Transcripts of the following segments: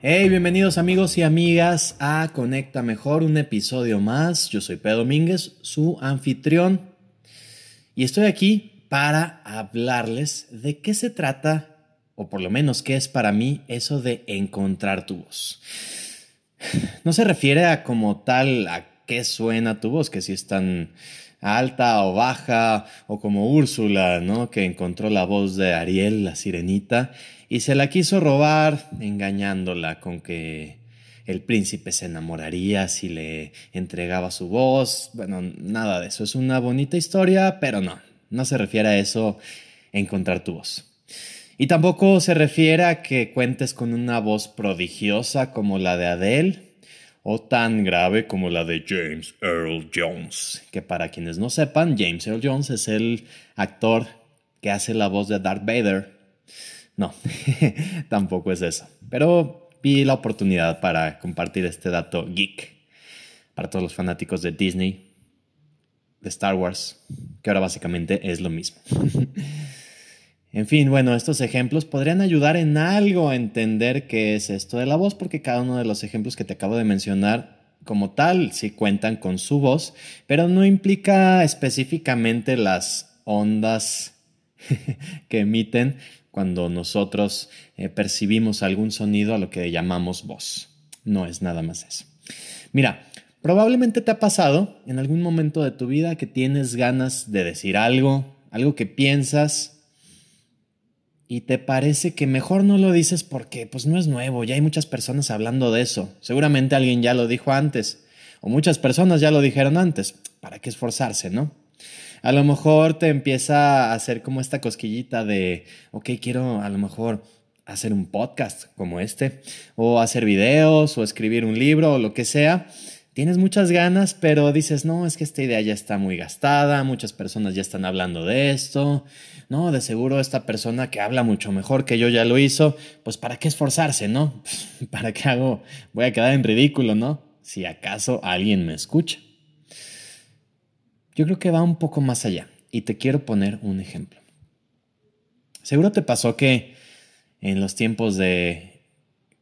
Hey, bienvenidos amigos y amigas a Conecta Mejor, un episodio más. Yo soy Pedro Domínguez, su anfitrión, y estoy aquí para hablarles de qué se trata, o por lo menos qué es para mí eso de encontrar tu voz. No se refiere a como tal a qué suena tu voz, que si es tan alta o baja, o como Úrsula, ¿no? Que encontró la voz de Ariel, la sirenita, y se la quiso robar engañándola con que el príncipe se enamoraría si le entregaba su voz. Bueno, nada de eso. Es una bonita historia, pero no, no se refiere a eso encontrar tu voz. Y tampoco se refiere a que cuentes con una voz prodigiosa como la de Adele o tan grave como la de James Earl Jones, que para quienes no sepan, James Earl Jones es el actor que hace la voz de Darth Vader no, tampoco es eso. Pero vi la oportunidad para compartir este dato geek para todos los fanáticos de Disney, de Star Wars, que ahora básicamente es lo mismo. en fin, bueno, estos ejemplos podrían ayudar en algo a entender qué es esto de la voz, porque cada uno de los ejemplos que te acabo de mencionar como tal sí cuentan con su voz, pero no implica específicamente las ondas que emiten cuando nosotros eh, percibimos algún sonido a lo que llamamos voz. No es nada más eso. Mira, probablemente te ha pasado en algún momento de tu vida que tienes ganas de decir algo, algo que piensas y te parece que mejor no lo dices porque pues no es nuevo, ya hay muchas personas hablando de eso. Seguramente alguien ya lo dijo antes o muchas personas ya lo dijeron antes. ¿Para qué esforzarse, no? A lo mejor te empieza a hacer como esta cosquillita de, ok, quiero a lo mejor hacer un podcast como este, o hacer videos, o escribir un libro, o lo que sea. Tienes muchas ganas, pero dices, no, es que esta idea ya está muy gastada, muchas personas ya están hablando de esto, no, de seguro esta persona que habla mucho mejor que yo ya lo hizo, pues ¿para qué esforzarse, no? ¿Para qué hago? Voy a quedar en ridículo, ¿no? Si acaso alguien me escucha. Yo creo que va un poco más allá y te quiero poner un ejemplo. Seguro te pasó que en los tiempos de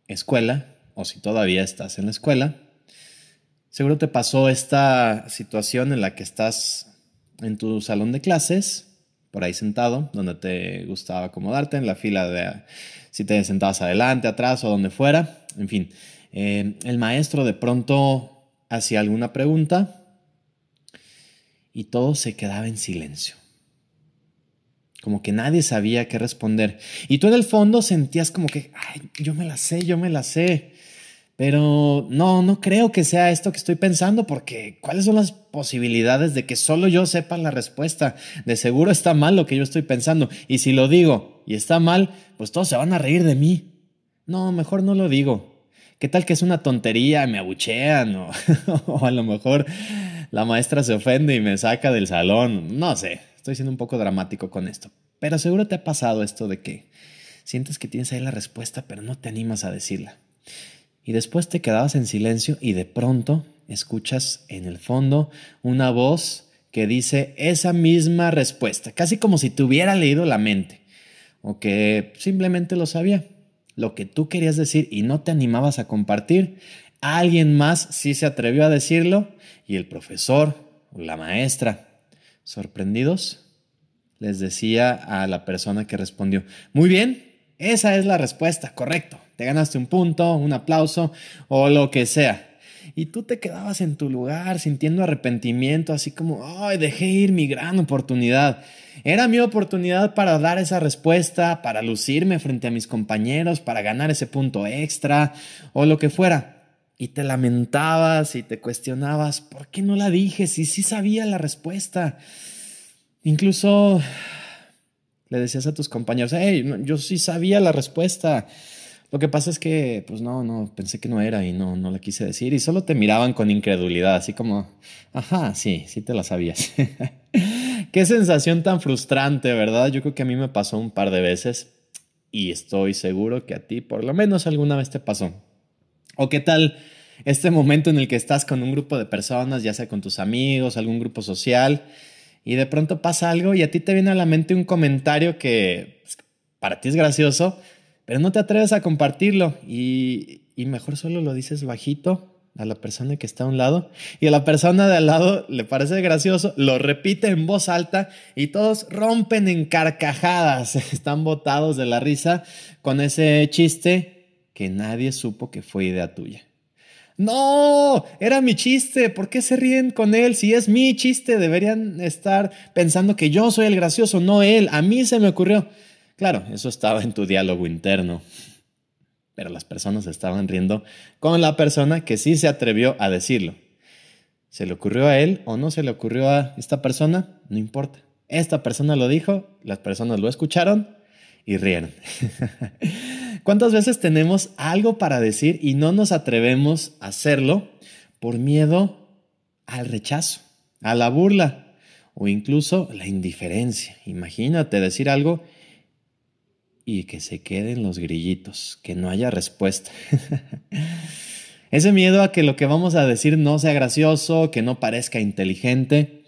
escuela, o si todavía estás en la escuela, seguro te pasó esta situación en la que estás en tu salón de clases, por ahí sentado, donde te gustaba acomodarte, en la fila de si te sentabas adelante, atrás o donde fuera, en fin. Eh, el maestro de pronto hacía alguna pregunta y todo se quedaba en silencio. Como que nadie sabía qué responder. Y tú en el fondo sentías como que, ay, yo me la sé, yo me la sé. Pero no, no creo que sea esto que estoy pensando, porque ¿cuáles son las posibilidades de que solo yo sepa la respuesta? De seguro está mal lo que yo estoy pensando. Y si lo digo y está mal, pues todos se van a reír de mí. No, mejor no lo digo. ¿Qué tal que es una tontería? Me abuchean o, o a lo mejor la maestra se ofende y me saca del salón. No sé, estoy siendo un poco dramático con esto. Pero seguro te ha pasado esto de que sientes que tienes ahí la respuesta, pero no te animas a decirla. Y después te quedabas en silencio y de pronto escuchas en el fondo una voz que dice esa misma respuesta, casi como si te hubiera leído la mente o que simplemente lo sabía. Lo que tú querías decir y no te animabas a compartir, alguien más sí se atrevió a decirlo y el profesor o la maestra, sorprendidos, les decía a la persona que respondió, muy bien, esa es la respuesta, correcto, te ganaste un punto, un aplauso o lo que sea. Y tú te quedabas en tu lugar sintiendo arrepentimiento, así como, ay, dejé ir mi gran oportunidad. Era mi oportunidad para dar esa respuesta, para lucirme frente a mis compañeros, para ganar ese punto extra o lo que fuera y te lamentabas y te cuestionabas, ¿por qué no la dije si sí sabía la respuesta? Incluso le decías a tus compañeros, hey, yo sí sabía la respuesta. Lo que pasa es que, pues no, no, pensé que no era y no, no la quise decir y solo te miraban con incredulidad, así como, ajá, sí, sí te la sabías. Qué sensación tan frustrante, ¿verdad? Yo creo que a mí me pasó un par de veces y estoy seguro que a ti por lo menos alguna vez te pasó. ¿O qué tal este momento en el que estás con un grupo de personas, ya sea con tus amigos, algún grupo social, y de pronto pasa algo y a ti te viene a la mente un comentario que pues, para ti es gracioso, pero no te atreves a compartirlo y, mejor solo lo dices bajito a la persona que está a un lado y a la persona de al lado le parece gracioso, lo repite en voz alta y todos rompen en carcajadas, están botados de la risa con ese chiste que nadie supo que fue idea tuya. No, era mi chiste, ¿por qué se ríen con él? Si es mi chiste, deberían estar pensando que yo soy el gracioso, no él, a mí se me ocurrió. Claro, eso estaba en tu diálogo interno, pero las personas estaban riendo con la persona que sí se atrevió a decirlo. ¿Se le ocurrió a él o no se le ocurrió a esta persona? No importa. Esta persona lo dijo, las personas lo escucharon y rieron. ¿Cuántas veces tenemos algo para decir y no nos atrevemos a hacerlo por miedo al rechazo, a la burla o incluso la indiferencia? Imagínate decir algo y que se queden los grillitos, que no haya respuesta. Ese miedo a que lo que vamos a decir no sea gracioso, que no parezca inteligente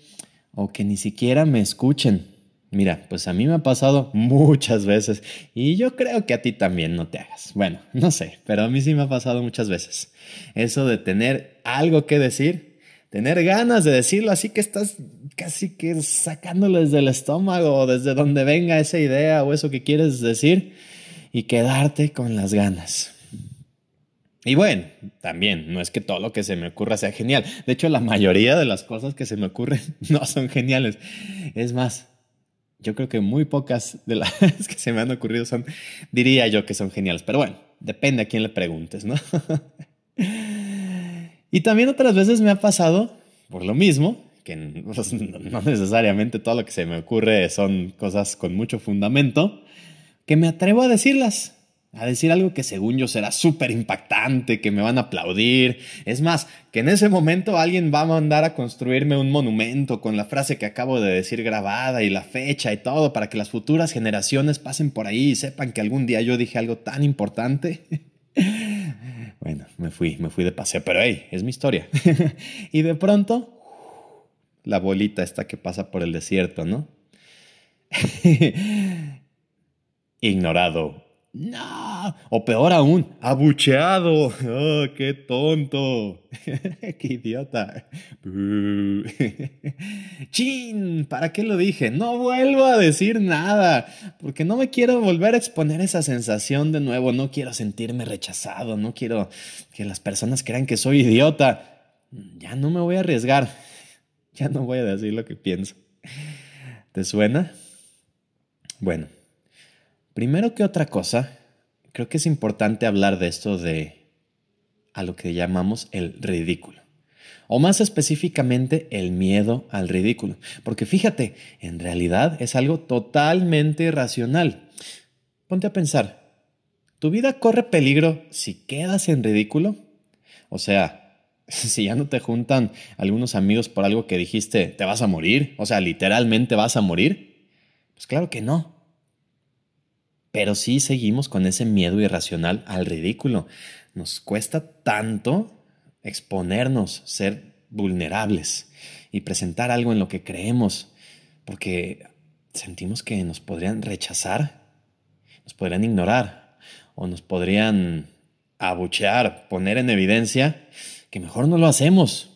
o que ni siquiera me escuchen. Mira, pues a mí me ha pasado muchas veces y yo creo que a ti también no te hagas. Bueno, no sé, pero a mí sí me ha pasado muchas veces. Eso de tener algo que decir tener ganas de decirlo, así que estás casi que sacándolo desde el estómago o desde donde venga esa idea o eso que quieres decir y quedarte con las ganas. Y bueno, también, no es que todo lo que se me ocurra sea genial. De hecho, la mayoría de las cosas que se me ocurren no son geniales. Es más, yo creo que muy pocas de las que se me han ocurrido son, diría yo que son geniales. Pero bueno, depende a quién le preguntes, ¿no? Y también otras veces me ha pasado, por lo mismo, que pues, no necesariamente todo lo que se me ocurre son cosas con mucho fundamento, que me atrevo a decirlas, a decir algo que según yo será súper impactante, que me van a aplaudir. Es más, que en ese momento alguien va a mandar a construirme un monumento con la frase que acabo de decir grabada y la fecha y todo para que las futuras generaciones pasen por ahí y sepan que algún día yo dije algo tan importante. Bueno, me fui, me fui de paseo, pero hey, es mi historia. y de pronto, la bolita esta que pasa por el desierto, ¿no? Ignorado no, o peor aún, abucheado. Oh, qué tonto. qué idiota. Chin, ¿para qué lo dije? No vuelvo a decir nada, porque no me quiero volver a exponer esa sensación de nuevo. No quiero sentirme rechazado, no quiero que las personas crean que soy idiota. Ya no me voy a arriesgar. Ya no voy a decir lo que pienso. ¿Te suena? Bueno, Primero que otra cosa, creo que es importante hablar de esto de a lo que llamamos el ridículo. O más específicamente, el miedo al ridículo. Porque fíjate, en realidad es algo totalmente irracional. Ponte a pensar, ¿tu vida corre peligro si quedas en ridículo? O sea, si ya no te juntan algunos amigos por algo que dijiste, ¿te vas a morir? O sea, literalmente vas a morir. Pues claro que no pero sí seguimos con ese miedo irracional al ridículo. Nos cuesta tanto exponernos, ser vulnerables y presentar algo en lo que creemos, porque sentimos que nos podrían rechazar, nos podrían ignorar o nos podrían abuchear, poner en evidencia que mejor no lo hacemos.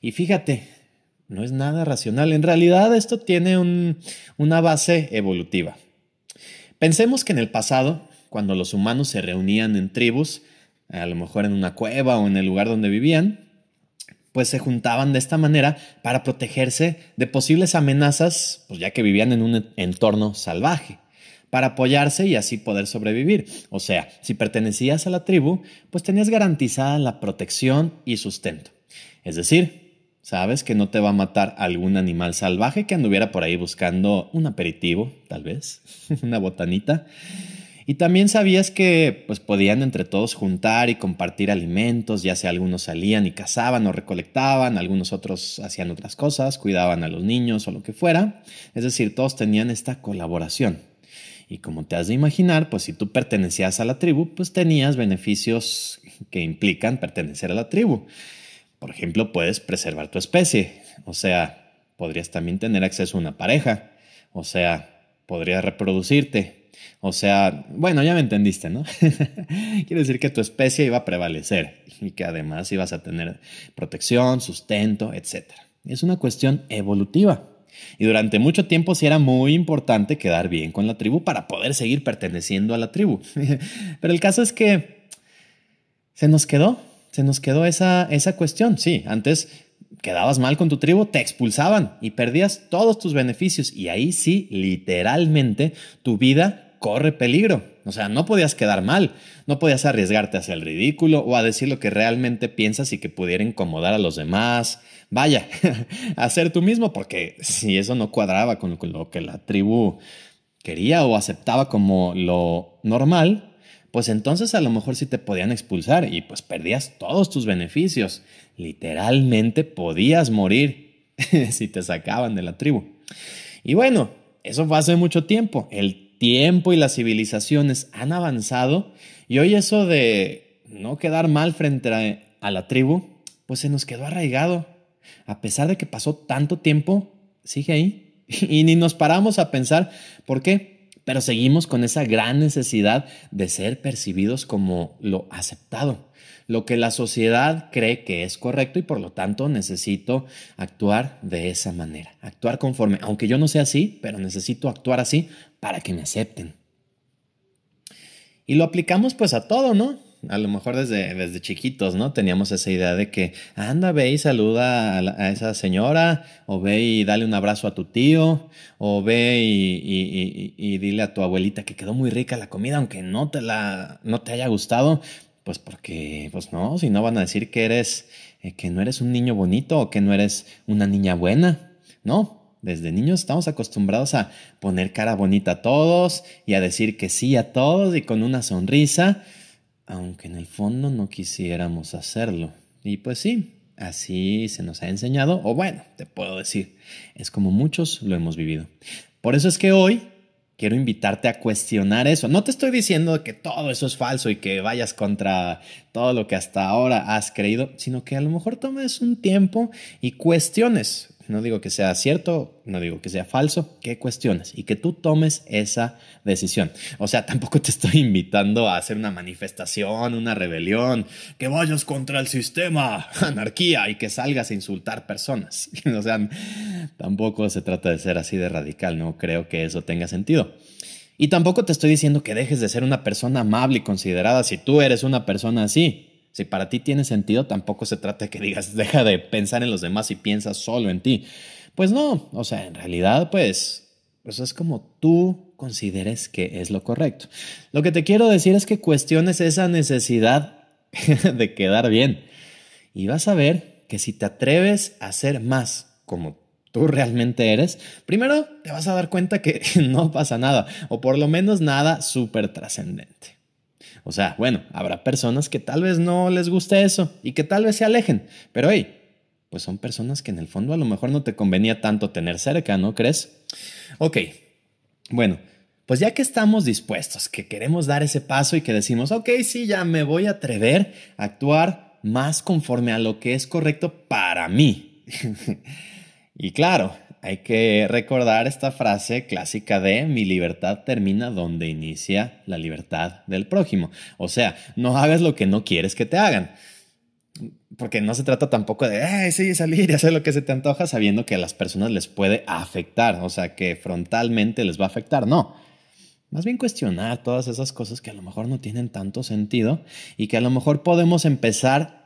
Y fíjate, no es nada racional. En realidad esto tiene una base evolutiva. Pensemos que en el pasado, cuando los humanos se reunían en tribus, a lo mejor en una cueva o en el lugar donde vivían, pues se juntaban de esta manera para protegerse de posibles amenazas, pues ya que vivían en un entorno salvaje, para apoyarse y así poder sobrevivir. O sea, si pertenecías a la tribu, pues tenías garantizada la protección y sustento. Es decir, Sabes que no te va a matar algún animal salvaje que anduviera por ahí buscando un aperitivo, tal vez, una botanita. Y también sabías que pues podían entre todos juntar y compartir alimentos, ya sea algunos salían y cazaban o recolectaban, algunos otros hacían otras cosas, cuidaban a los niños o lo que fuera. Es decir, todos tenían esta colaboración. Y como te has de imaginar, pues si tú pertenecías a la tribu, pues tenías beneficios que implican pertenecer a la tribu. Por ejemplo, puedes preservar tu especie, o sea, podrías también tener acceso a una pareja, o sea, podrías reproducirte, o sea, bueno, ya me entendiste, ¿no? Quiere decir que tu especie iba a prevalecer y que además ibas a tener protección, sustento, etc. Es una cuestión evolutiva. Y durante mucho tiempo sí era muy importante quedar bien con la tribu para poder seguir perteneciendo a la tribu. Pero el caso es que se nos quedó, se nos quedó esa, esa cuestión. Sí, antes quedabas mal con tu tribu, te expulsaban y perdías todos tus beneficios. Y ahí sí, literalmente, tu vida corre peligro. O sea, no podías quedar mal, no podías arriesgarte hacia el ridículo o a decir lo que realmente piensas y que pudiera incomodar a los demás. Vaya, hacer tú mismo, porque si eso no cuadraba con lo que la tribu quería o aceptaba como lo normal, pues entonces a lo mejor sí te podían expulsar y pues perdías todos tus beneficios. Literalmente podías morir si te sacaban de la tribu. Y bueno, eso fue hace mucho tiempo. El tiempo y las civilizaciones han avanzado y hoy eso de no quedar mal frente a, la tribu, pues se nos quedó arraigado. A pesar de que pasó tanto tiempo, sigue ahí. Y ni nos paramos a pensar por qué, pero seguimos con esa gran necesidad de ser percibidos como lo aceptado lo que la sociedad cree que es correcto y por lo tanto necesito actuar de esa manera, actuar conforme, aunque yo no sea así, pero necesito actuar así para que me acepten. Y lo aplicamos pues a todo, ¿no? A lo mejor desde, desde chiquitos, ¿no? Teníamos esa idea de que, anda, ve y saluda a, esa señora, o ve y dale un abrazo a tu tío, o ve y, y, dile a tu abuelita que quedó muy rica la comida, aunque no te, la, no te haya gustado, pues porque, pues no, si no van a decir que eres, eh, que no eres un niño bonito o que no eres una niña buena. No, desde niños estamos acostumbrados a poner cara bonita a todos y a decir que sí a todos y con una sonrisa, aunque en el fondo no quisiéramos hacerlo. Y pues sí, así se nos ha enseñado, o bueno, te puedo decir, es como muchos lo hemos vivido. Por eso es que hoy quiero invitarte a cuestionar eso. No te estoy diciendo que todo eso es falso y que vayas contra todo lo que hasta ahora has creído, sino que a lo mejor tomes un tiempo y cuestiones no digo que sea cierto, no digo que sea falso, que cuestiones y que tú tomes esa decisión. O sea, tampoco te estoy invitando a hacer una manifestación, una rebelión, que vayas contra el sistema, anarquía y que salgas a insultar personas. O sea, tampoco se trata de ser así de radical, no creo que eso tenga sentido. Y tampoco te estoy diciendo que dejes de ser una persona amable y considerada si tú eres una persona así. Si para ti tiene sentido, tampoco se trata de que digas, deja de pensar en los demás y piensas solo en ti. Pues no, o sea, en realidad, pues, pues es como tú consideres que es lo correcto. Lo que te quiero decir es que cuestiones esa necesidad de quedar bien. Y vas a ver que si te atreves a ser más como tú realmente eres, primero te vas a dar cuenta que no pasa nada, o por lo menos nada súper trascendente. O sea, bueno, habrá personas que tal vez no les guste eso y que tal vez se alejen, pero hey, pues son personas que en el fondo a lo mejor no te convenía tanto tener cerca, ¿no crees? Ok, bueno, pues ya que estamos dispuestos, que queremos dar ese paso y que decimos, ok, sí, ya me voy a atrever a actuar más conforme a lo que es correcto para mí. y claro, hay que recordar esta frase clásica de mi libertad termina donde inicia la libertad del prójimo. O sea, no hagas lo que no quieres que te hagan. Porque no se trata tampoco de, sí, salir y hacer lo que se te antoja sabiendo que a las personas les puede afectar, o sea, que frontalmente les va a afectar. No. Más bien cuestionar todas esas cosas que a lo mejor no tienen tanto sentido y que a lo mejor podemos empezar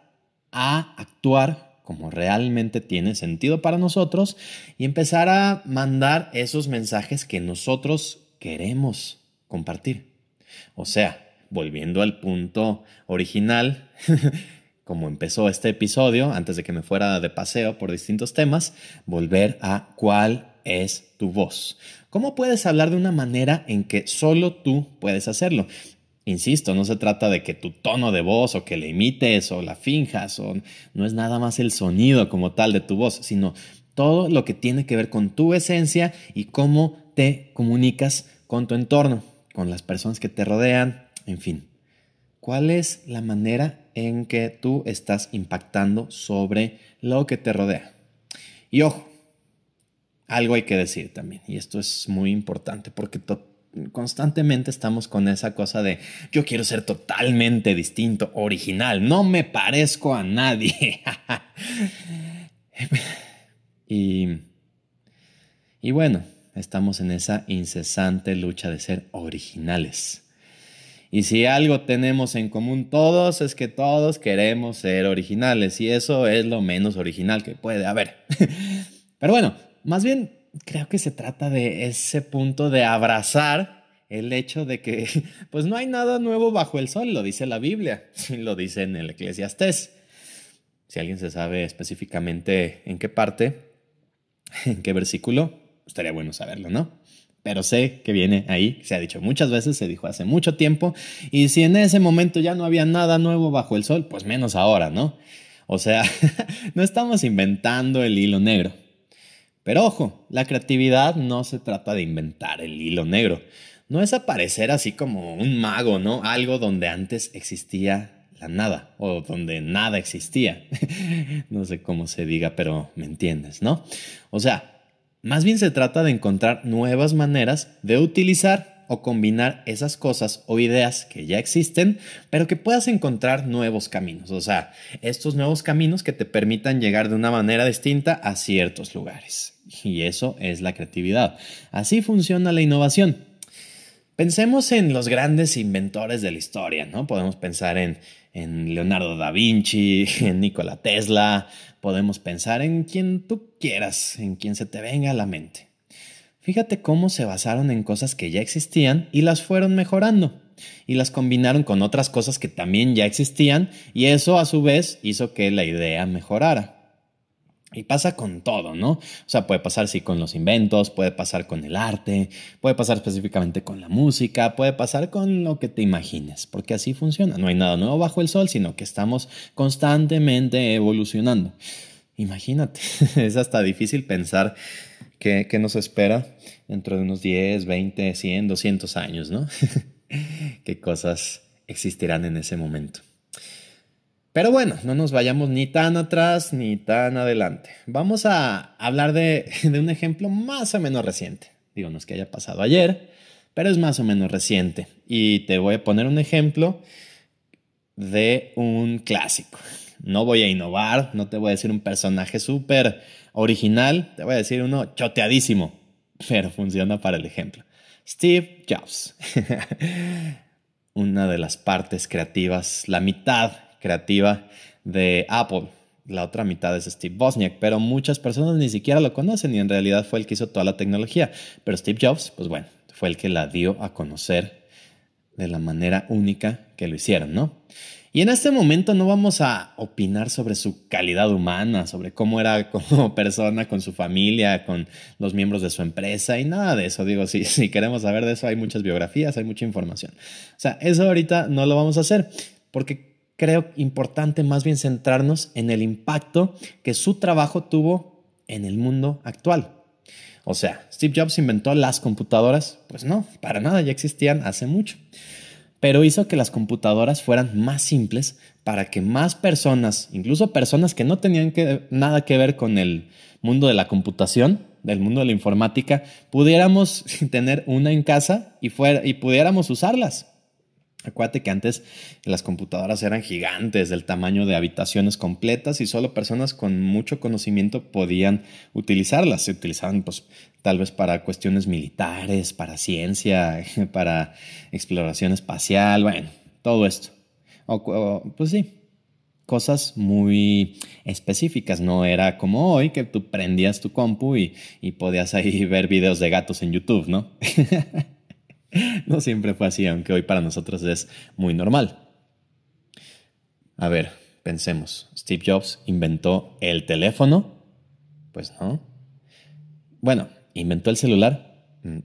a actuar como realmente tiene sentido para nosotros y empezar a mandar esos mensajes que nosotros queremos compartir. O sea, volviendo al punto original, como empezó este episodio, antes de que me fuera de paseo por distintos temas, volver a cuál es tu voz. ¿Cómo puedes hablar de una manera en que solo tú puedes hacerlo? Insisto, no se trata de que tu tono de voz o que le imites o la finjas o no es nada más el sonido como tal de tu voz, sino todo lo que tiene que ver con tu esencia y cómo te comunicas con tu entorno, con las personas que te rodean, en fin. ¿Cuál es la manera en que tú estás impactando sobre lo que te rodea? Y ojo, algo hay que decir también, y esto es muy importante porque constantemente estamos con esa cosa de yo quiero ser totalmente distinto, original, no me parezco a nadie. y, y bueno, estamos en esa incesante lucha de ser originales. Y si algo tenemos en común todos es que todos queremos ser originales y eso es lo menos original que puede haber. Pero bueno, más bien creo que se trata de ese punto de abrazar el hecho de que pues no hay nada nuevo bajo el sol, lo dice la Biblia, lo dice en el Eclesiastés. Si alguien se sabe específicamente en qué parte, en qué versículo, estaría bueno saberlo, ¿no? pero sé que viene ahí, se ha dicho muchas veces, se dijo hace mucho tiempo, y si en ese momento ya no había nada nuevo bajo el sol, pues menos ahora, ¿no? O sea, no estamos inventando el hilo negro. Pero ojo, la creatividad no se trata de inventar el hilo negro, no es aparecer así como un mago, ¿no? Algo donde antes existía la nada o donde nada existía. no sé cómo se diga, pero me entiendes, ¿no? O sea, más bien se trata de encontrar nuevas maneras de utilizar o combinar esas cosas o ideas que ya existen, pero que puedas encontrar nuevos caminos. O sea, estos nuevos caminos que te permitan llegar de una manera distinta a ciertos lugares. Y eso es la creatividad. Así funciona la innovación. Pensemos en los grandes inventores de la historia, ¿no? Podemos pensar en, en Leonardo da Vinci, en Nikola Tesla, podemos pensar en quien tú quieras, en quien se te venga a la mente. Fíjate cómo se basaron en cosas que ya existían y las fueron mejorando y las combinaron con otras cosas que también ya existían y eso a su vez hizo que la idea mejorara. Y pasa con todo, ¿no? O sea, puede pasar sí con los inventos, puede pasar con el arte, puede pasar específicamente con la música, puede pasar con lo que te imagines, porque así funciona. No hay nada nuevo bajo el sol, sino que estamos constantemente evolucionando. Imagínate, es hasta difícil pensar qué, qué nos espera dentro de unos 10, 20, 100, 200 años, ¿no? qué cosas existirán en ese momento. Pero bueno, no nos vayamos ni tan atrás ni tan adelante. Vamos a hablar de, un ejemplo más o menos reciente. Digo, no es que haya pasado ayer, pero es más o menos reciente. Y te voy a poner un ejemplo de un clásico. No voy a innovar, no te voy a decir un personaje súper original, te voy a decir uno choteadísimo, pero funciona para el ejemplo. Steve Jobs. Una de las partes creativas, la mitad creativa de Apple. La otra mitad es Steve Wozniak, pero muchas personas ni siquiera lo conocen y en realidad fue el que hizo toda la tecnología. Pero Steve Jobs, pues bueno, fue el que la dio a conocer de la manera única que lo hicieron, ¿no? Y en este momento no vamos a opinar sobre su calidad humana, sobre cómo era como persona con su familia, con los miembros de su empresa y nada de eso. Digo, si, si queremos saber de eso, hay muchas biografías, hay mucha información. O sea, eso ahorita no lo vamos a hacer porque creo importante más bien centrarnos en el impacto que su trabajo tuvo en el mundo actual. O sea, Steve Jobs inventó las computadoras, pues no, para nada, ya existían hace mucho. Pero hizo que las computadoras fueran más simples para que más personas, incluso personas que no tenían nada que ver con el mundo de la computación, del mundo de la informática, pudiéramos tener una en casa y, pudiéramos usarlas. Acuérdate que antes las computadoras eran gigantes, del tamaño de habitaciones completas y solo personas con mucho conocimiento podían utilizarlas. Se utilizaban pues tal vez para cuestiones militares, para ciencia, para exploración espacial, bueno, todo esto. O, pues sí, cosas muy específicas. No era como hoy que tú prendías tu compu y, y podías ahí ver videos de gatos en YouTube, ¿no? no siempre fue así, aunque hoy para nosotros es muy normal. A ver, pensemos, Steve Jobs inventó el teléfono, pues no. Bueno, ¿inventó el celular? Mm,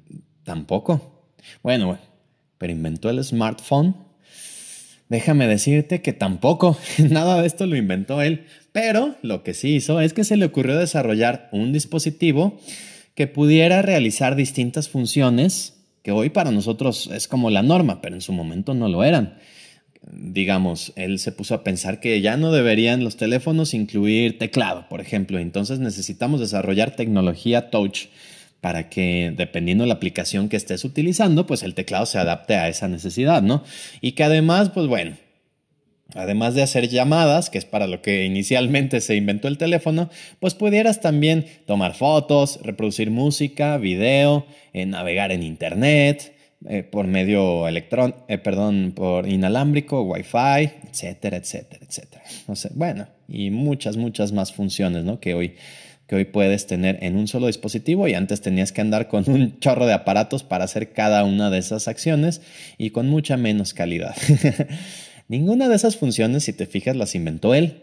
tampoco. Bueno, bueno, pero inventó el smartphone. Déjame decirte que tampoco, nada de esto lo inventó él, pero lo que sí hizo es que se le ocurrió desarrollar un dispositivo que pudiera realizar distintas funciones que hoy para nosotros es como la norma, pero en su momento no lo eran. Digamos, él se puso a pensar que ya no deberían los teléfonos incluir teclado, por ejemplo. Entonces necesitamos desarrollar tecnología touch para que, dependiendo de la aplicación que estés utilizando, pues el teclado se adapte a esa necesidad, ¿no? Y que además, pues bueno, además de hacer llamadas, que es para lo que inicialmente se inventó el teléfono, pues pudieras también tomar fotos, reproducir música, video, eh, navegar en internet, eh, por medio electrón, eh, perdón, por inalámbrico, wifi, etcétera, etcétera, etcétera. No sé, bueno, y muchas, muchas más funciones, ¿no? Que hoy, que hoy puedes tener en un solo dispositivo y antes tenías que andar con un chorro de aparatos para hacer cada una de esas acciones y con mucha menos calidad. Ninguna de esas funciones, si te fijas, las inventó él,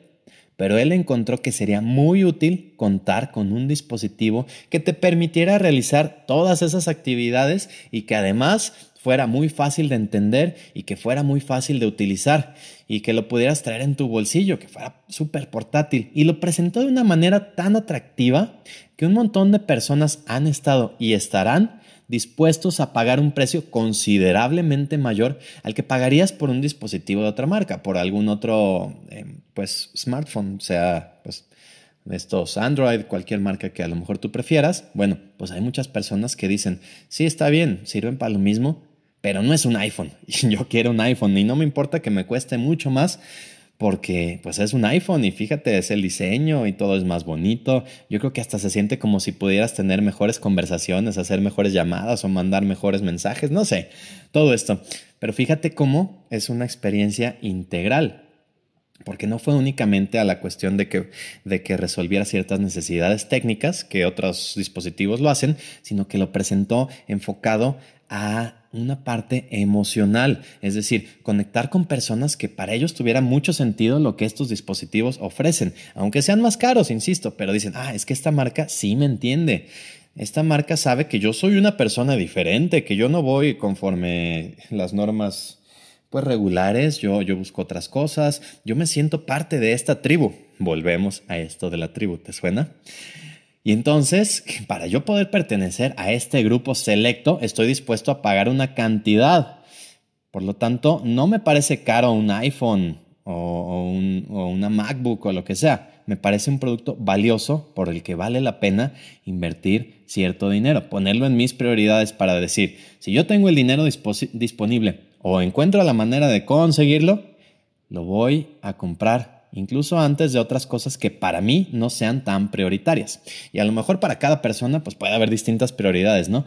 pero él encontró que sería muy útil contar con un dispositivo que te permitiera realizar todas esas actividades y que además fuera muy fácil de entender y que fuera muy fácil de utilizar y que lo pudieras traer en tu bolsillo, que fuera súper portátil. Y lo presentó de una manera tan atractiva que un montón de personas han estado y estarán dispuestos a pagar un precio considerablemente mayor al que pagarías por un dispositivo de otra marca, por algún otro eh, pues smartphone, sea pues estos Android, cualquier marca que a lo mejor tú prefieras. Bueno, pues hay muchas personas que dicen, sí, está bien, sirven para lo mismo, pero no es un iPhone. Yo quiero un iPhone y no me importa que me cueste mucho más porque pues es un iPhone y fíjate, es el diseño y todo es más bonito. Yo creo que hasta se siente como si pudieras tener mejores conversaciones, hacer mejores llamadas o mandar mejores mensajes, no sé, todo esto. Pero fíjate cómo es una experiencia integral. Porque no fue únicamente a la cuestión de que, de que resolviera ciertas necesidades técnicas, que otros dispositivos lo hacen, sino que lo presentó enfocado a una parte emocional, es decir, conectar con personas que para ellos tuviera mucho sentido lo que estos dispositivos ofrecen, aunque sean más caros, insisto, pero dicen, ah, es que esta marca sí me entiende. Esta marca sabe que yo soy una persona diferente, que yo no voy conforme las normas pues regulares, yo, yo busco otras cosas, yo me siento parte de esta tribu. Volvemos a esto de la tribu, ¿te suena? Y entonces, para yo poder pertenecer a este grupo selecto, estoy dispuesto a pagar una cantidad. Por lo tanto, no me parece caro un iPhone o, una MacBook o lo que sea. Me parece un producto valioso por el que vale la pena invertir cierto dinero, ponerlo en mis prioridades para decir, si yo tengo el dinero disponible o encuentro la manera de conseguirlo, lo voy a comprar incluso antes de otras cosas que para mí no sean tan prioritarias. Y a lo mejor para cada persona pues puede haber distintas prioridades, ¿no?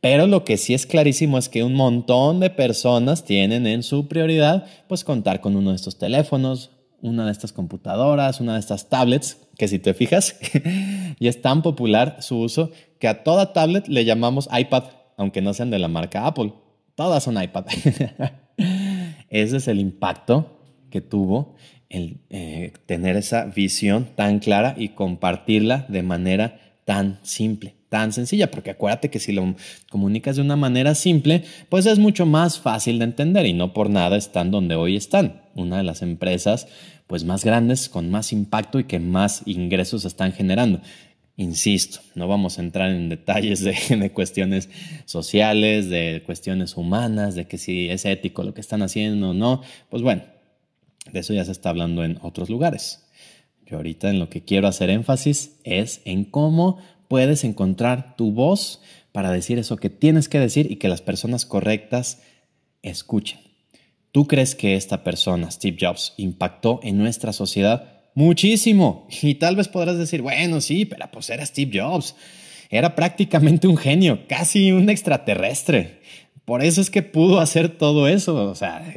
Pero lo que sí es clarísimo es que un montón de personas tienen en su prioridad pues contar con uno de estos teléfonos, una de estas computadoras, una de estas tablets, que si te fijas, y es tan popular su uso que a toda tablet le llamamos iPad, aunque no sean de la marca Apple. Todas son iPad. Ese es el impacto que tuvo el eh, tener esa visión tan clara y compartirla de manera tan simple, tan sencilla, porque acuérdate que si lo comunicas de una manera simple, pues es mucho más fácil de entender y no por nada están donde hoy están, una de las empresas pues más grandes, con más impacto y que más ingresos están generando. Insisto, no vamos a entrar en detalles de, de, cuestiones sociales, de cuestiones humanas, de que si es ético lo que están haciendo o no. Pues bueno, de eso ya se está hablando en otros lugares. Yo ahorita en lo que quiero hacer énfasis es en cómo puedes encontrar tu voz para decir eso que tienes que decir y que las personas correctas escuchen. ¿Tú crees que esta persona, Steve Jobs, impactó en nuestra sociedad? Muchísimo. Y tal vez podrás decir, bueno, sí, pero pues era Steve Jobs. Era prácticamente un genio, casi un extraterrestre. Por eso es que pudo hacer todo eso. O sea,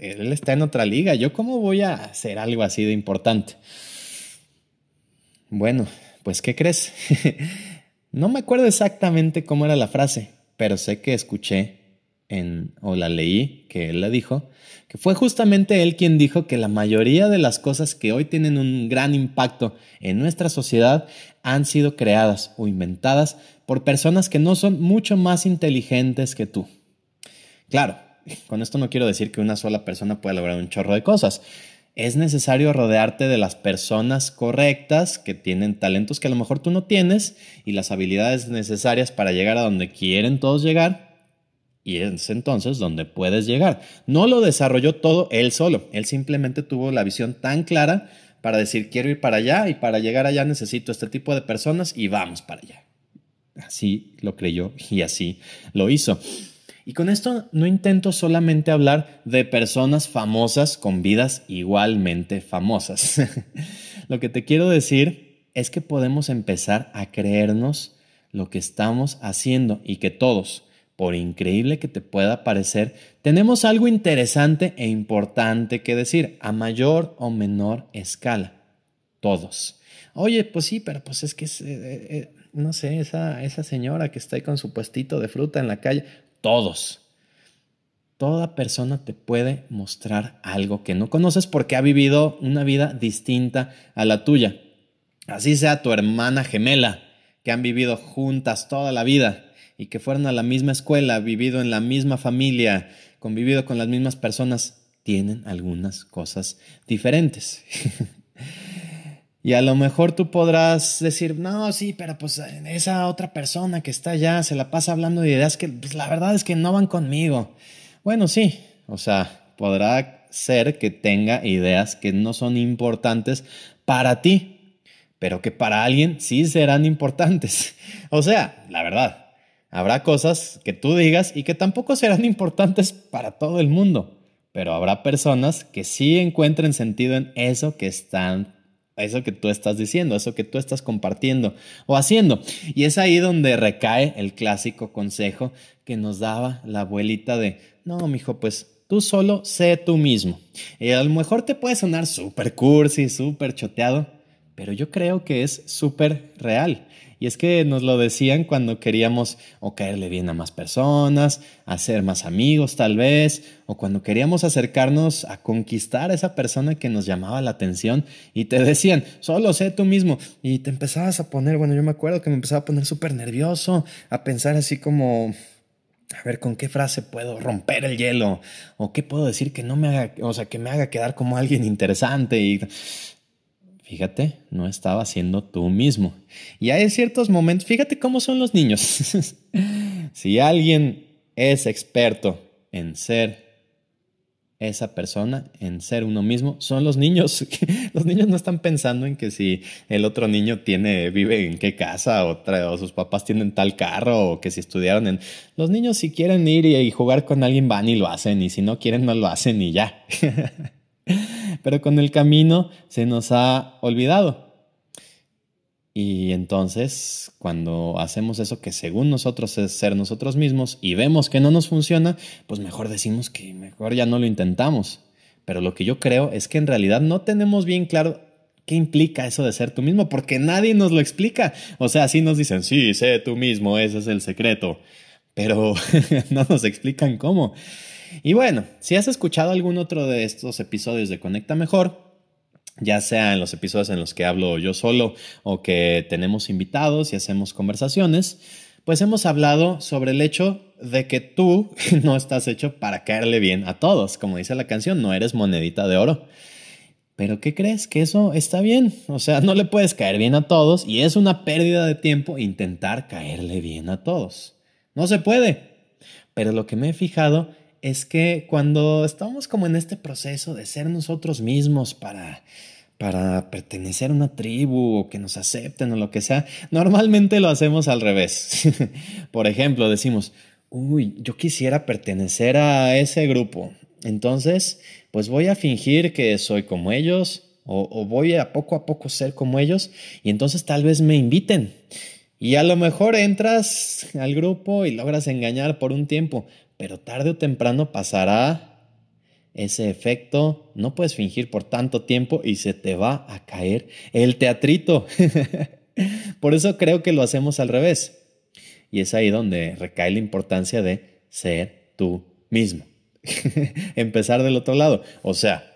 él está en otra liga. ¿Yo cómo voy a hacer algo así de importante? Bueno, pues ¿qué crees? no me acuerdo exactamente cómo era la frase, pero sé que escuché en, o la leí, que él la dijo, que fue justamente él quien dijo que la mayoría de las cosas que hoy tienen un gran impacto en nuestra sociedad han sido creadas o inventadas por personas que no son mucho más inteligentes que tú. Claro, con esto no quiero decir que una sola persona pueda lograr un chorro de cosas. Es necesario rodearte de las personas correctas que tienen talentos que a lo mejor tú no tienes y las habilidades necesarias para llegar a donde quieren todos llegar. Y es entonces donde puedes llegar. No lo desarrolló todo él solo. Él simplemente tuvo la visión tan clara para decir quiero ir para allá y para llegar allá necesito este tipo de personas y vamos para allá. Así lo creyó y así lo hizo. Y con esto no intento solamente hablar de personas famosas con vidas igualmente famosas. lo que te quiero decir es que podemos empezar a creernos lo que estamos haciendo y que todos, por increíble que te pueda parecer, tenemos algo interesante e importante que decir a mayor o menor escala. Todos. Oye, pues sí, pero pues es que eh, eh, eh, no sé, esa, esa señora que está ahí con su puestito de fruta en la calle, todos. Toda persona te puede mostrar algo que no conoces porque ha vivido una vida distinta a la tuya. Así sea tu hermana gemela, que han vivido juntas toda la vida y que fueron a la misma escuela, vivido en la misma familia, convivido con las mismas personas, tienen algunas cosas diferentes. Y a lo mejor tú podrás decir, no, sí, pero pues esa otra persona que está allá se la pasa hablando de ideas que pues, la verdad es que no van conmigo. Bueno, sí, o sea, podrá ser que tenga ideas que no son importantes para ti, pero que para alguien sí serán importantes. O sea, la verdad, habrá cosas que tú digas y que tampoco serán importantes para todo el mundo, pero habrá personas que sí encuentren sentido en eso que están eso que tú estás diciendo, eso que tú estás compartiendo o haciendo. Y es ahí donde recae el clásico consejo que nos daba la abuelita de, no, mijo, pues tú solo sé tú mismo. Y a lo mejor te puede sonar súper cursi, súper choteado, pero yo creo que es súper real. Y es que nos lo decían cuando queríamos o caerle bien a más personas, hacer más amigos tal vez, o cuando queríamos acercarnos a conquistar a esa persona que nos llamaba la atención y te decían, solo sé tú mismo. Y te empezabas a poner, bueno, yo me acuerdo que me empezaba a poner súper nervioso, a pensar así como, a ver con qué frase puedo romper el hielo o qué puedo decir que no me haga, o sea, que me haga quedar como alguien interesante y Fíjate, no estaba siendo tú mismo. Y hay ciertos momentos, fíjate cómo son los niños. si alguien es experto en ser esa persona, en ser uno mismo, son los niños. los niños no están pensando en que si el otro niño tiene, vive en qué casa o, o sus papás tienen tal carro o que si estudiaron en... Los niños si quieren ir y, y jugar con alguien van y lo hacen y si no quieren no lo hacen y ya. pero con el camino se nos ha olvidado. Y entonces, cuando hacemos eso que según nosotros es ser nosotros mismos y vemos que no nos funciona, pues mejor decimos que mejor ya no lo intentamos. Pero lo que yo creo es que en realidad no tenemos bien claro qué implica eso de ser tú mismo, porque nadie nos lo explica. O sea, sí nos dicen, sí, sé tú mismo, ese es el secreto, pero no nos explican cómo. Y bueno, si has escuchado algún otro de estos episodios de Conecta Mejor, ya sea en los episodios en los que hablo yo solo o que tenemos invitados y hacemos conversaciones, pues hemos hablado sobre el hecho de que tú no estás hecho para caerle bien a todos. Como dice la canción, no eres monedita de oro. Pero ¿qué crees? Que eso está bien. O sea, no le puedes caer bien a todos y es una pérdida de tiempo intentar caerle bien a todos. No se puede. Pero lo que me he fijado es que cuando estamos como en este proceso de ser nosotros mismos para, para pertenecer a una tribu o que nos acepten o lo que sea, normalmente lo hacemos al revés. Por ejemplo, decimos, uy, yo quisiera pertenecer a ese grupo. Entonces, pues voy a fingir que soy como ellos o, o voy a poco a poco ser como ellos y entonces tal vez me inviten. Y a lo mejor entras al grupo y logras engañar por un tiempo, pero tarde o temprano pasará ese efecto, no puedes fingir por tanto tiempo y se te va a caer el teatrito. por eso creo que lo hacemos al revés. Y es ahí donde recae la importancia de ser tú mismo. Empezar del otro lado. O sea,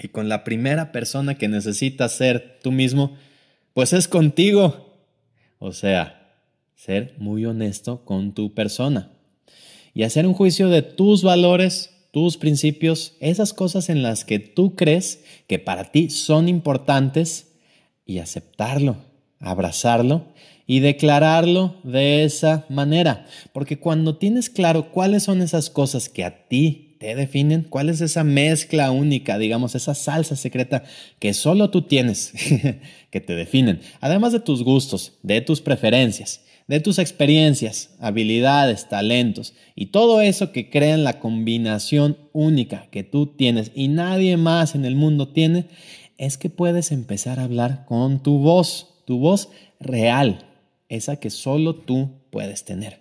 y con la primera persona que necesitas ser tú mismo, pues es contigo. O sea, ser muy honesto con tu persona y hacer un juicio de tus valores, tus principios, esas cosas en las que tú crees que para ti son importantes y aceptarlo, abrazarlo y declararlo de esa manera. Porque cuando tienes claro cuáles son esas cosas que a ti te definen, cuál es esa mezcla única, digamos, esa salsa secreta que solo tú tienes, que te definen, además de tus gustos, de tus preferencias, de tus experiencias, habilidades, talentos y todo eso que crean la combinación única que tú tienes y nadie más en el mundo tiene, es que puedes empezar a hablar con tu voz, tu voz real, esa que solo tú puedes tener.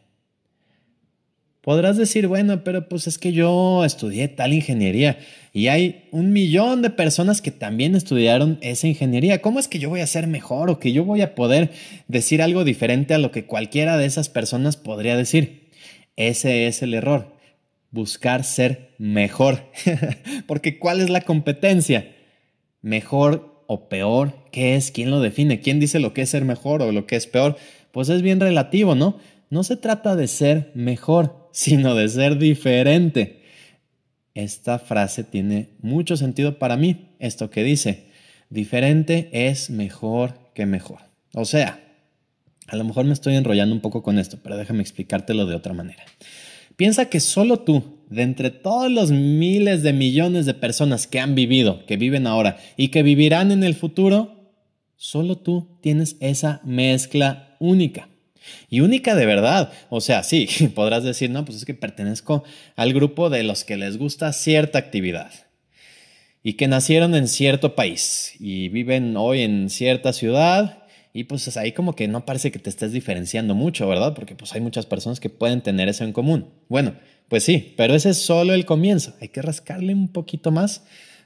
Podrás decir, bueno, pero pues es que yo estudié tal ingeniería y hay un millón de personas que también estudiaron esa ingeniería. ¿Cómo es que yo voy a ser mejor o que yo voy a poder decir algo diferente a lo que cualquiera de esas personas podría decir? Ese es el error, buscar ser mejor. Porque ¿cuál es la competencia? Mejor o peor, ¿qué es? ¿Quién lo define? ¿Quién dice lo que es ser mejor o lo que es peor? Pues es bien relativo, ¿no? No se trata de ser mejor, sino de ser diferente. Esta frase tiene mucho sentido para mí, esto que dice, diferente es mejor que mejor. O sea, a lo mejor me estoy enrollando un poco con esto, pero déjame explicártelo de otra manera. Piensa que solo tú, de entre todos los miles de millones de personas que han vivido, que viven ahora y que vivirán en el futuro, solo tú tienes esa mezcla única. Y única de verdad. O sea, sí, podrás decir, no, pues es que pertenezco al grupo de los que les gusta cierta actividad y que nacieron en cierto país y viven hoy en cierta ciudad y pues ahí como que no parece que te estés diferenciando mucho, ¿verdad? Porque pues hay muchas personas que pueden tener eso en común. Bueno, pues sí, pero ese es solo el comienzo. Hay que rascarle un poquito más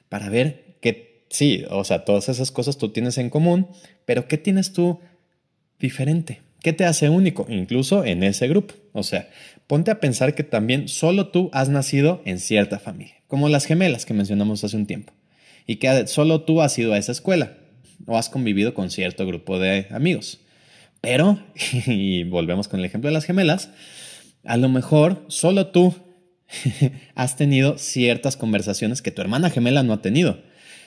para ver que sí, o sea, todas esas cosas tú tienes en común, pero ¿qué tienes tú diferente? ¿Qué te hace único? Incluso en ese grupo. O sea, ponte a pensar que también solo tú has nacido en cierta familia, como las gemelas que mencionamos hace un tiempo, y que solo tú has ido a esa escuela o has convivido con cierto grupo de amigos. Pero, y volvemos con el ejemplo de las gemelas, a lo mejor solo tú has tenido ciertas conversaciones que tu hermana gemela no ha tenido.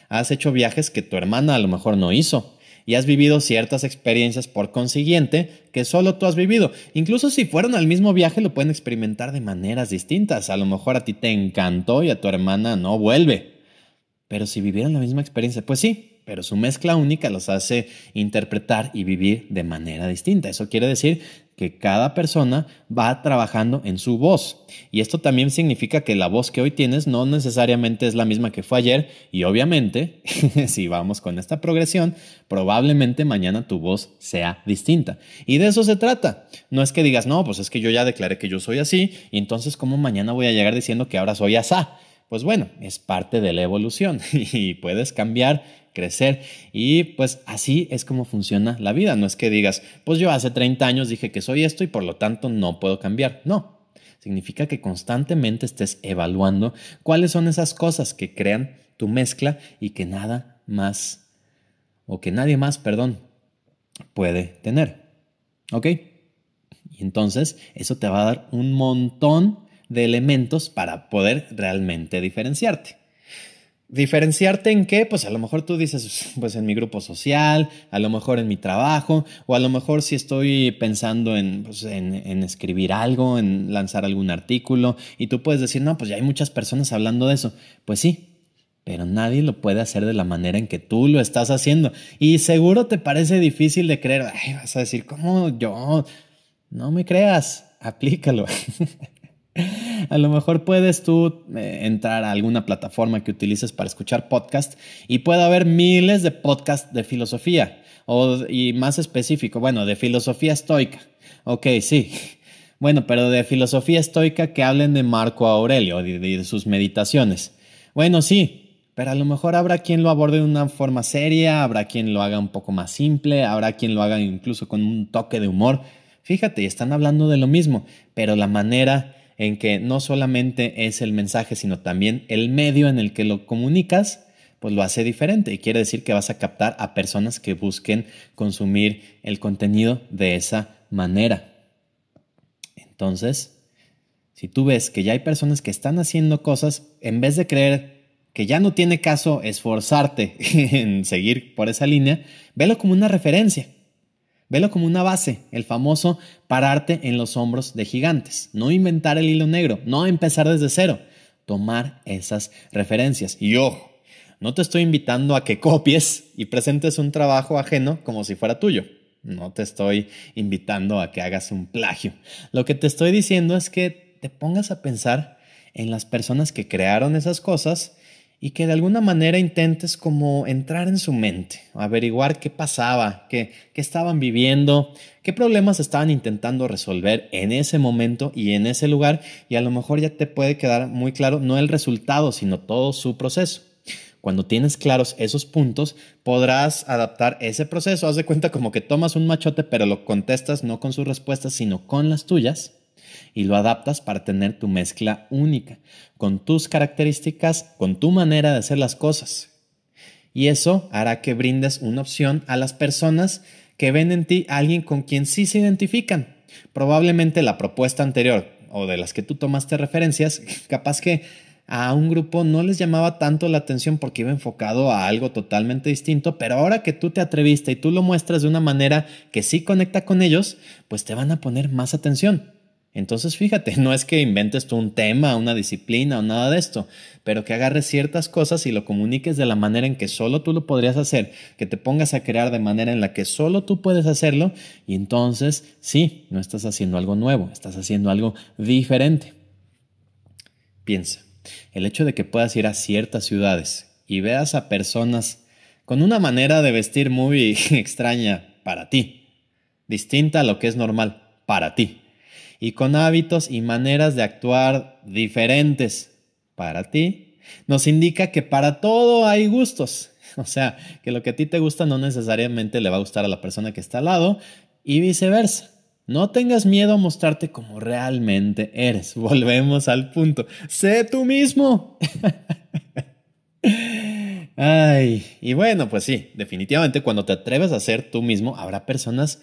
Has hecho viajes que tu hermana a lo mejor no hizo y has vivido ciertas experiencias por consiguiente que solo tú has vivido. Incluso si fueron al mismo viaje lo pueden experimentar de maneras distintas. A lo mejor a ti te encantó y a tu hermana no vuelve. Pero si vivieron la misma experiencia, pues sí, pero su mezcla única los hace interpretar y vivir de manera distinta. Eso quiere decir que cada persona va trabajando en su voz. Y esto también significa que la voz que hoy tienes no necesariamente es la misma que fue ayer y obviamente, si vamos con esta progresión, probablemente mañana tu voz sea distinta. Y de eso se trata. No es que digas, no, pues es que yo ya declaré que yo soy así y entonces ¿cómo mañana voy a llegar diciendo que ahora soy asá? Pues bueno, es parte de la evolución y puedes cambiar crecer y pues así es como funciona la vida. No es que digas, pues yo hace 30 años dije que soy esto y por lo tanto no puedo cambiar. No, significa que constantemente estés evaluando cuáles son esas cosas que crean tu mezcla y que nada más, o que nadie más, perdón, puede tener. ¿Ok? Y entonces eso te va a dar un montón de elementos para poder realmente diferenciarte. ¿Diferenciarte en qué? Pues a lo mejor tú dices, pues en mi grupo social, a lo mejor en mi trabajo, o a lo mejor si estoy pensando pues, en, en, escribir algo, en lanzar algún artículo, y tú puedes decir, no, pues ya hay muchas personas hablando de eso. Pues sí, pero nadie lo puede hacer de la manera en que tú lo estás haciendo. Y seguro te parece difícil de creer, vas a decir, ¿cómo yo? No me creas, aplícalo. A lo mejor puedes tú eh, entrar a alguna plataforma que utilices para escuchar podcast y puede haber miles de podcasts de filosofía o, y más específico, bueno, de filosofía estoica. Ok, sí. Bueno, pero de filosofía estoica que hablen de Marco Aurelio y de, de sus meditaciones. Bueno, sí, pero a lo mejor habrá quien lo aborde de una forma seria, habrá quien lo haga un poco más simple, habrá quien lo haga incluso con un toque de humor. Fíjate, están hablando de lo mismo, pero la manera en que no solamente es el mensaje, sino también el medio en el que lo comunicas, pues lo hace diferente y quiere decir que vas a captar a personas que busquen consumir el contenido de esa manera. Entonces, si tú ves que ya hay personas que están haciendo cosas, en vez de creer que ya no tiene caso esforzarte en seguir por esa línea, velo como una referencia. Velo como una base, el famoso pararte en los hombros de gigantes, no inventar el hilo negro, no empezar desde cero, tomar esas referencias. Y ojo, no te estoy invitando a que copies y presentes un trabajo ajeno como si fuera tuyo. No te estoy invitando a que hagas un plagio. Lo que te estoy diciendo es que te pongas a pensar en las personas que crearon esas cosas y que de alguna manera intentes como entrar en su mente, averiguar qué pasaba, qué, qué, estaban viviendo, qué problemas estaban intentando resolver en ese momento y en ese lugar y a lo mejor ya te puede quedar muy claro no el resultado, sino todo su proceso. Cuando tienes claros esos puntos, podrás adaptar ese proceso. Haz de cuenta como que tomas un machote, pero lo contestas no con sus respuestas, sino con las tuyas y lo adaptas para tener tu mezcla única, con tus características, con tu manera de hacer las cosas. Y eso hará que brindes una opción a las personas que ven en ti a alguien con quien sí se identifican. Probablemente la propuesta anterior o de las que tú tomaste referencias, capaz que a un grupo no les llamaba tanto la atención porque iba enfocado a algo totalmente distinto, pero ahora que tú te atreviste y tú lo muestras de una manera que sí conecta con ellos, pues te van a poner más atención. Entonces fíjate, no es que inventes tú un tema, una disciplina o nada de esto, pero que agarres ciertas cosas y lo comuniques de la manera en que solo tú lo podrías hacer, que te pongas a crear de manera en la que solo tú puedes hacerlo y entonces sí, no estás haciendo algo nuevo, estás haciendo algo diferente. Piensa. El hecho de que puedas ir a ciertas ciudades y veas a personas con una manera de vestir muy extraña para ti, distinta a lo que es normal para ti, y con hábitos y maneras de actuar diferentes para ti, nos indica que para todo hay gustos. O sea, que lo que a ti te gusta no necesariamente le va a gustar a la persona que está al lado y viceversa. No tengas miedo a mostrarte como realmente eres. Volvemos al punto. Sé tú mismo. Ay, y bueno, pues sí, definitivamente cuando te atreves a ser tú mismo, habrá personas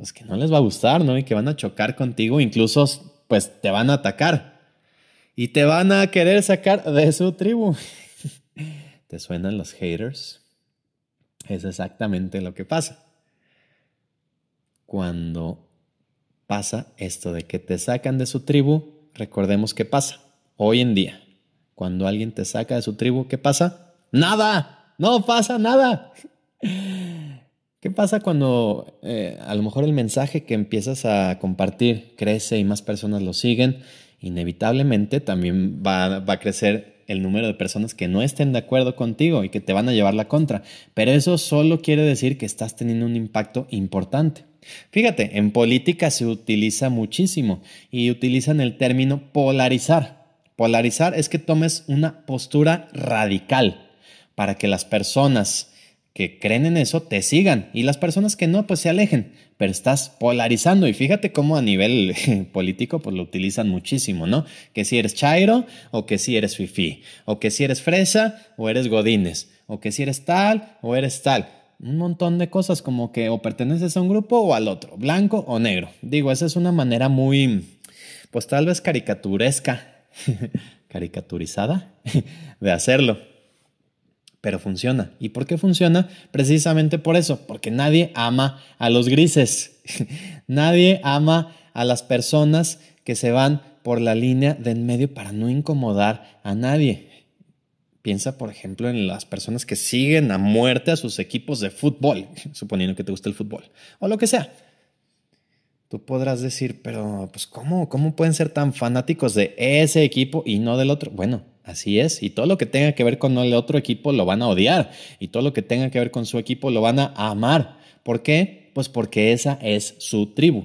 pues que no les va a gustar, ¿no? Y que van a chocar contigo, incluso pues te van a atacar y te van a querer sacar de su tribu. ¿Te suenan los haters? Es exactamente lo que pasa. Cuando pasa esto de que te sacan de su tribu, recordemos qué pasa. Hoy en día, cuando alguien te saca de su tribu, ¿qué pasa? Nada, no pasa nada. ¿Qué pasa cuando eh, a lo mejor el mensaje que empiezas a compartir crece y más personas lo siguen? Inevitablemente también va, va a crecer el número de personas que no estén de acuerdo contigo y que te van a llevar la contra. Pero eso solo quiere decir que estás teniendo un impacto importante. Fíjate, en política se utiliza muchísimo y utilizan el término polarizar. Polarizar es que tomes una postura radical para que las personas que creen en eso te sigan y las personas que no pues se alejen, pero estás polarizando y fíjate cómo a nivel político pues lo utilizan muchísimo, ¿no? Que si eres chairo o que si eres fifi, o que si eres fresa o eres godines, o que si eres tal o eres tal un montón de cosas como que o perteneces a un grupo o al otro, blanco o negro. Digo, esa es una manera muy, pues tal vez caricaturesca, caricaturizada de hacerlo. Pero funciona. ¿Y por qué funciona? Precisamente por eso, porque nadie ama a los grises. nadie ama a las personas que se van por la línea de en medio para no incomodar a nadie. Piensa, por ejemplo, en las personas que siguen a muerte a sus equipos de fútbol, suponiendo que te gusta el fútbol, o lo que sea. Tú podrás decir, pero pues ¿cómo, cómo pueden ser tan fanáticos de ese equipo y no del otro? Bueno, así es. Y todo lo que tenga que ver con el otro equipo lo van a odiar. Y todo lo que tenga que ver con su equipo lo van a amar. ¿Por qué? Pues porque esa es su tribu.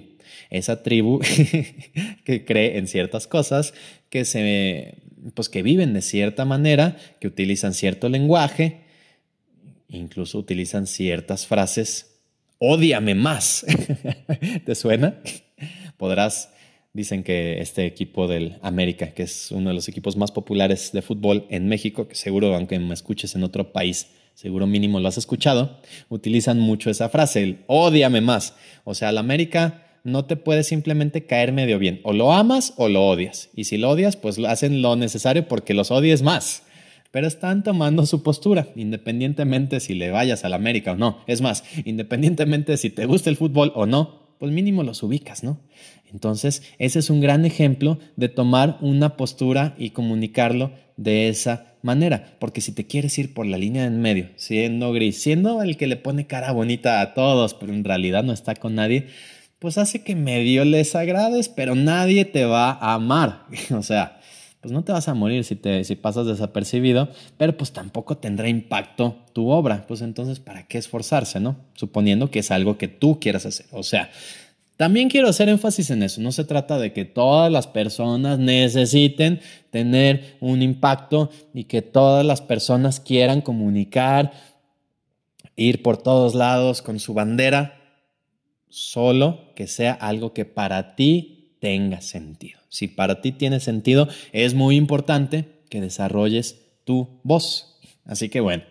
Esa tribu que cree en ciertas cosas, que se pues que viven de cierta manera, que utilizan cierto lenguaje, incluso utilizan ciertas frases, ódiame más. ¿Te suena? Podrás Dicen que este equipo del América, que es uno de los equipos más populares de fútbol en México, que seguro, aunque me escuches en otro país, seguro mínimo lo has escuchado, utilizan mucho esa frase, el odiame más. O sea, el América no te puede simplemente caer medio bien. O lo amas o lo odias. Y si lo odias, pues hacen lo necesario porque los odies más. Pero están tomando su postura, independientemente si le vayas al América o no. Es más, independientemente si te gusta el fútbol o no, pues mínimo los ubicas, ¿no? Entonces, ese es un gran ejemplo de tomar una postura y comunicarlo de esa manera, porque si te quieres ir por la línea en medio, siendo gris, siendo el que le pone cara bonita a todos, pero en realidad no está con nadie, pues hace que medio les agrades, pero nadie te va a amar. o sea, pues no te vas a morir si, te, si pasas desapercibido, pero pues tampoco tendrá impacto tu obra. Pues entonces, ¿para qué esforzarse, no? Suponiendo que es algo que tú quieras hacer. O sea, también quiero hacer énfasis en eso. No se trata de que todas las personas necesiten tener un impacto y que todas las personas quieran comunicar, ir por todos lados con su bandera, solo que sea algo que para ti tenga sentido. Si para ti tiene sentido, es muy importante que desarrolles tu voz. Así que bueno,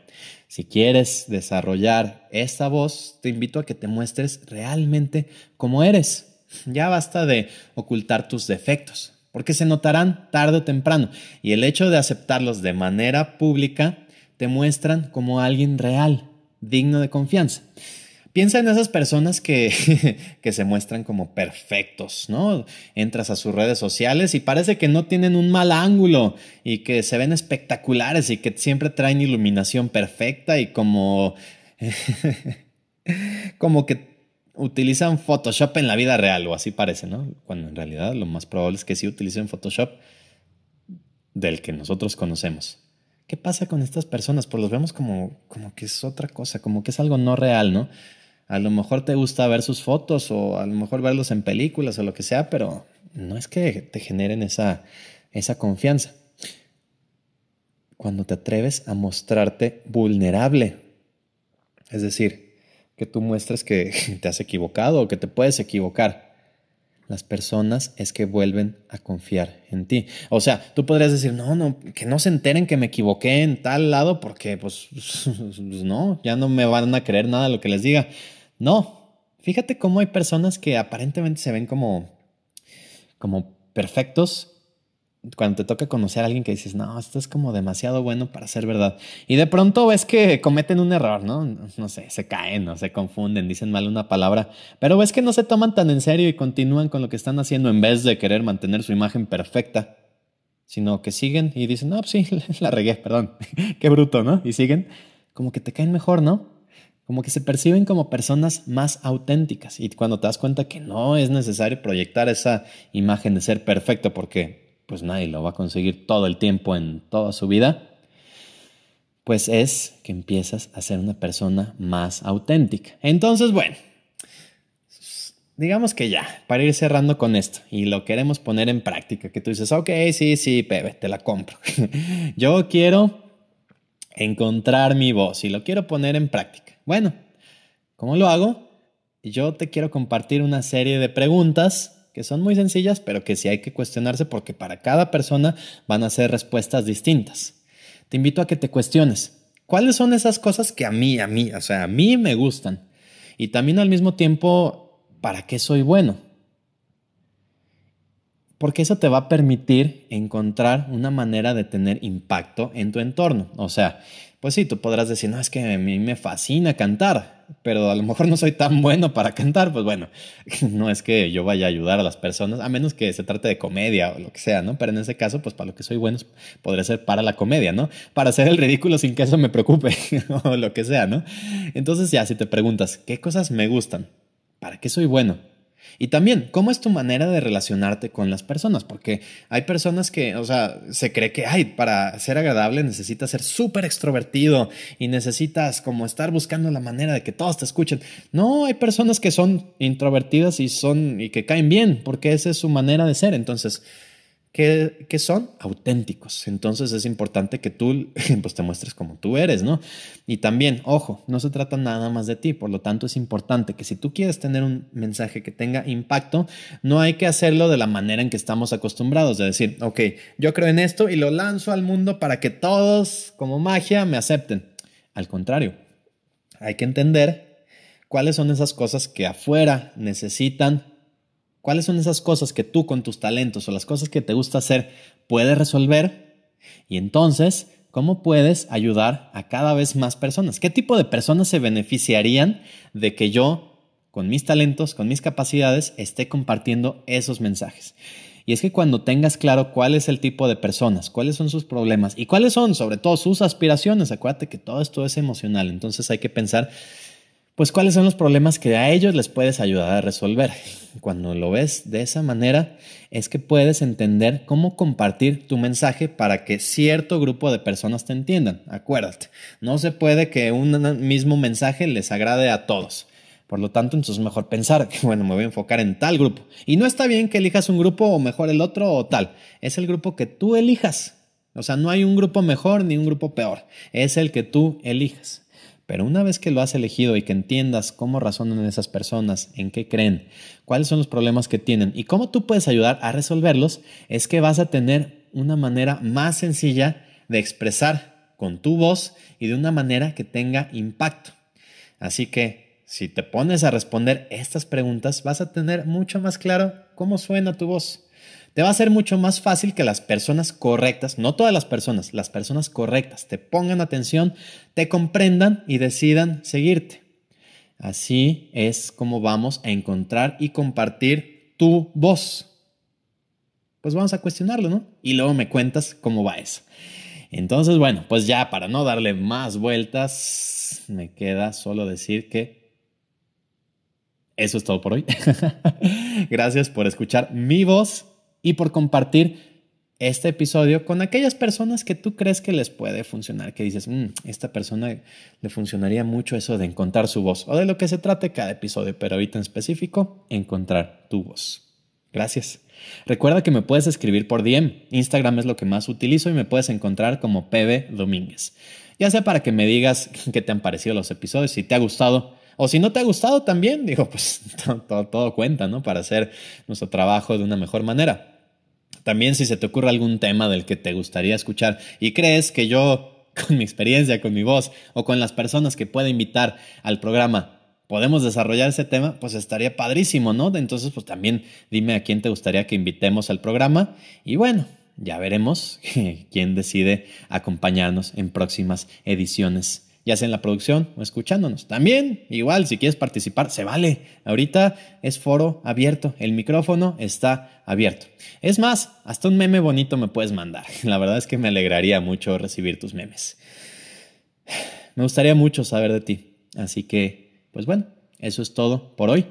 si quieres desarrollar esta voz, te invito a que te muestres realmente como eres. Ya basta de ocultar tus defectos, porque se notarán tarde o temprano, y el hecho de aceptarlos de manera pública te muestran como alguien real, digno de confianza. Piensa en esas personas que, que, se muestran como perfectos, ¿no? Entras a sus redes sociales y parece que no tienen un mal ángulo y que se ven espectaculares y que siempre traen iluminación perfecta y como, como que utilizan Photoshop en la vida real o así parece, ¿no? Cuando en realidad lo más probable es que sí utilicen Photoshop del que nosotros conocemos. ¿Qué pasa con estas personas? Pues los vemos como, como que es otra cosa, como que es algo no real, ¿no? A lo mejor te gusta ver sus fotos o a lo mejor verlos en películas o lo que sea, pero no es que te generen esa, esa confianza. Cuando te atreves a mostrarte vulnerable, es decir, que tú muestres que te has equivocado o que te puedes equivocar, las personas es que vuelven a confiar en ti. O sea, tú podrías decir, no, no, que no se enteren que me equivoqué en tal lado porque pues, no, ya no me van a creer nada de lo que les diga. No, fíjate cómo hay personas que aparentemente se ven como, como perfectos cuando te toca conocer a alguien que dices, no, esto es como demasiado bueno para ser verdad. Y de pronto ves que cometen un error, ¿no? No sé, se caen o se confunden, dicen mal una palabra, pero ves que no se toman tan en serio y continúan con lo que están haciendo en vez de querer mantener su imagen perfecta, sino que siguen y dicen, no, pues sí, la regué, perdón, qué bruto, ¿no? Y siguen, como que te caen mejor, ¿no? como que se perciben como personas más auténticas y cuando te das cuenta que no es necesario proyectar esa imagen de ser perfecto porque pues nadie lo va a conseguir todo el tiempo en toda su vida, pues es que empiezas a ser una persona más auténtica. Entonces, bueno, digamos que ya, para ir cerrando con esto y lo queremos poner en práctica, que tú dices, ok, sí, sí, Pepe, te la compro. Yo quiero encontrar mi voz y lo quiero poner en práctica. Bueno, ¿cómo lo hago? Yo te quiero compartir una serie de preguntas que son muy sencillas, pero que sí hay que cuestionarse porque para cada persona van a ser respuestas distintas. Te invito a que te cuestiones. ¿Cuáles son esas cosas que a mí, a mí, o sea, a mí me gustan? Y también al mismo tiempo, ¿para qué soy bueno? Porque eso te va a permitir encontrar una manera de tener impacto en tu entorno. O sea, pues sí, tú podrás decir, no, es que a mí me fascina cantar, pero a lo mejor no soy tan bueno para cantar. Pues bueno, no es que yo vaya a ayudar a las personas, a menos que se trate de comedia o lo que sea, ¿no? Pero en ese caso, pues para lo que soy bueno podría ser para la comedia, ¿no? Para hacer el ridículo sin que eso me preocupe o lo que sea, ¿no? Entonces ya, si te preguntas, ¿qué cosas me gustan? ¿Para qué soy bueno? Y también, ¿cómo es tu manera de relacionarte con las personas? Porque hay personas que, o sea, se cree que, ay, para ser agradable necesitas ser súper extrovertido y necesitas como estar buscando la manera de que todos te escuchen. No, hay personas que son introvertidas y son y que caen bien, porque esa es su manera de ser. Entonces, que, son auténticos. Entonces es importante que tú pues, te muestres como tú eres, ¿no? Y también, ojo, no se trata nada más de ti, por lo tanto es importante que si tú quieres tener un mensaje que tenga impacto, no hay que hacerlo de la manera en que estamos acostumbrados, de decir, ok, yo creo en esto y lo lanzo al mundo para que todos, como magia, me acepten. Al contrario, hay que entender cuáles son esas cosas que afuera necesitan ¿Cuáles son esas cosas que tú con tus talentos o las cosas que te gusta hacer puedes resolver? Y entonces, ¿cómo puedes ayudar a cada vez más personas? ¿Qué tipo de personas se beneficiarían de que yo, con mis talentos, con mis capacidades, esté compartiendo esos mensajes? Y es que cuando tengas claro cuál es el tipo de personas, cuáles son sus problemas y cuáles son sobre todo sus aspiraciones, acuérdate que todo esto es emocional, entonces hay que pensar pues cuáles son los problemas que a ellos les puedes ayudar a resolver. Cuando lo ves de esa manera, es que puedes entender cómo compartir tu mensaje para que cierto grupo de personas te entiendan. Acuérdate, no se puede que un mismo mensaje les agrade a todos. Por lo tanto, entonces es mejor pensar que, bueno, me voy a enfocar en tal grupo. Y no está bien que elijas un grupo o mejor el otro o tal. Es el grupo que tú elijas. O sea, no hay un grupo mejor ni un grupo peor. Es el que tú elijas. Pero una vez que lo has elegido y que entiendas cómo razonan esas personas, en qué creen, cuáles son los problemas que tienen y cómo tú puedes ayudar a resolverlos, es que vas a tener una manera más sencilla de expresar con tu voz y de una manera que tenga impacto. Así que si te pones a responder estas preguntas, vas a tener mucho más claro cómo suena tu voz te va a ser mucho más fácil que las personas correctas, no todas las personas, las personas correctas, te pongan atención, te comprendan y decidan seguirte. Así es como vamos a encontrar y compartir tu voz. Pues vamos a cuestionarlo, ¿no? Y luego me cuentas cómo va eso. Entonces, bueno, pues ya para no darle más vueltas, me queda solo decir que eso es todo por hoy. Gracias por escuchar mi voz y por compartir este episodio con aquellas personas que tú crees que les puede funcionar, que dices, mm, esta persona le funcionaría mucho eso de encontrar su voz, o de lo que se trate cada episodio, pero ahorita en específico, encontrar tu voz. Gracias. Recuerda que me puedes escribir por DM. Instagram es lo que más utilizo y me puedes encontrar como PB Domínguez. Ya sea para que me digas qué te han parecido los episodios, si te ha gustado o si no te ha gustado también, digo, pues todo, todo cuenta, ¿no? Para hacer nuestro trabajo de una mejor manera. También si se te ocurre algún tema del que te gustaría escuchar y crees que yo, con mi experiencia, con mi voz o con las personas que pueda invitar al programa, podemos desarrollar ese tema, pues estaría padrísimo, ¿no? Entonces, pues también dime a quién te gustaría que invitemos al programa y bueno, ya veremos quién decide acompañarnos en próximas ediciones ya sea en la producción o escuchándonos. También, igual, si quieres participar, se vale. Ahorita es foro abierto, el micrófono está abierto. Es más, hasta un meme bonito me puedes mandar. La verdad es que me alegraría mucho recibir tus memes. Me gustaría mucho saber de ti. Así que, pues bueno, eso es todo por hoy.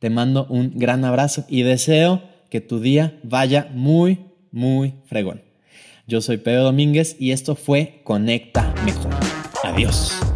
Te mando un gran abrazo y deseo que tu día vaya muy, muy fregón. Yo soy Pedro Domínguez y esto fue Conecta Mejor. Adiós.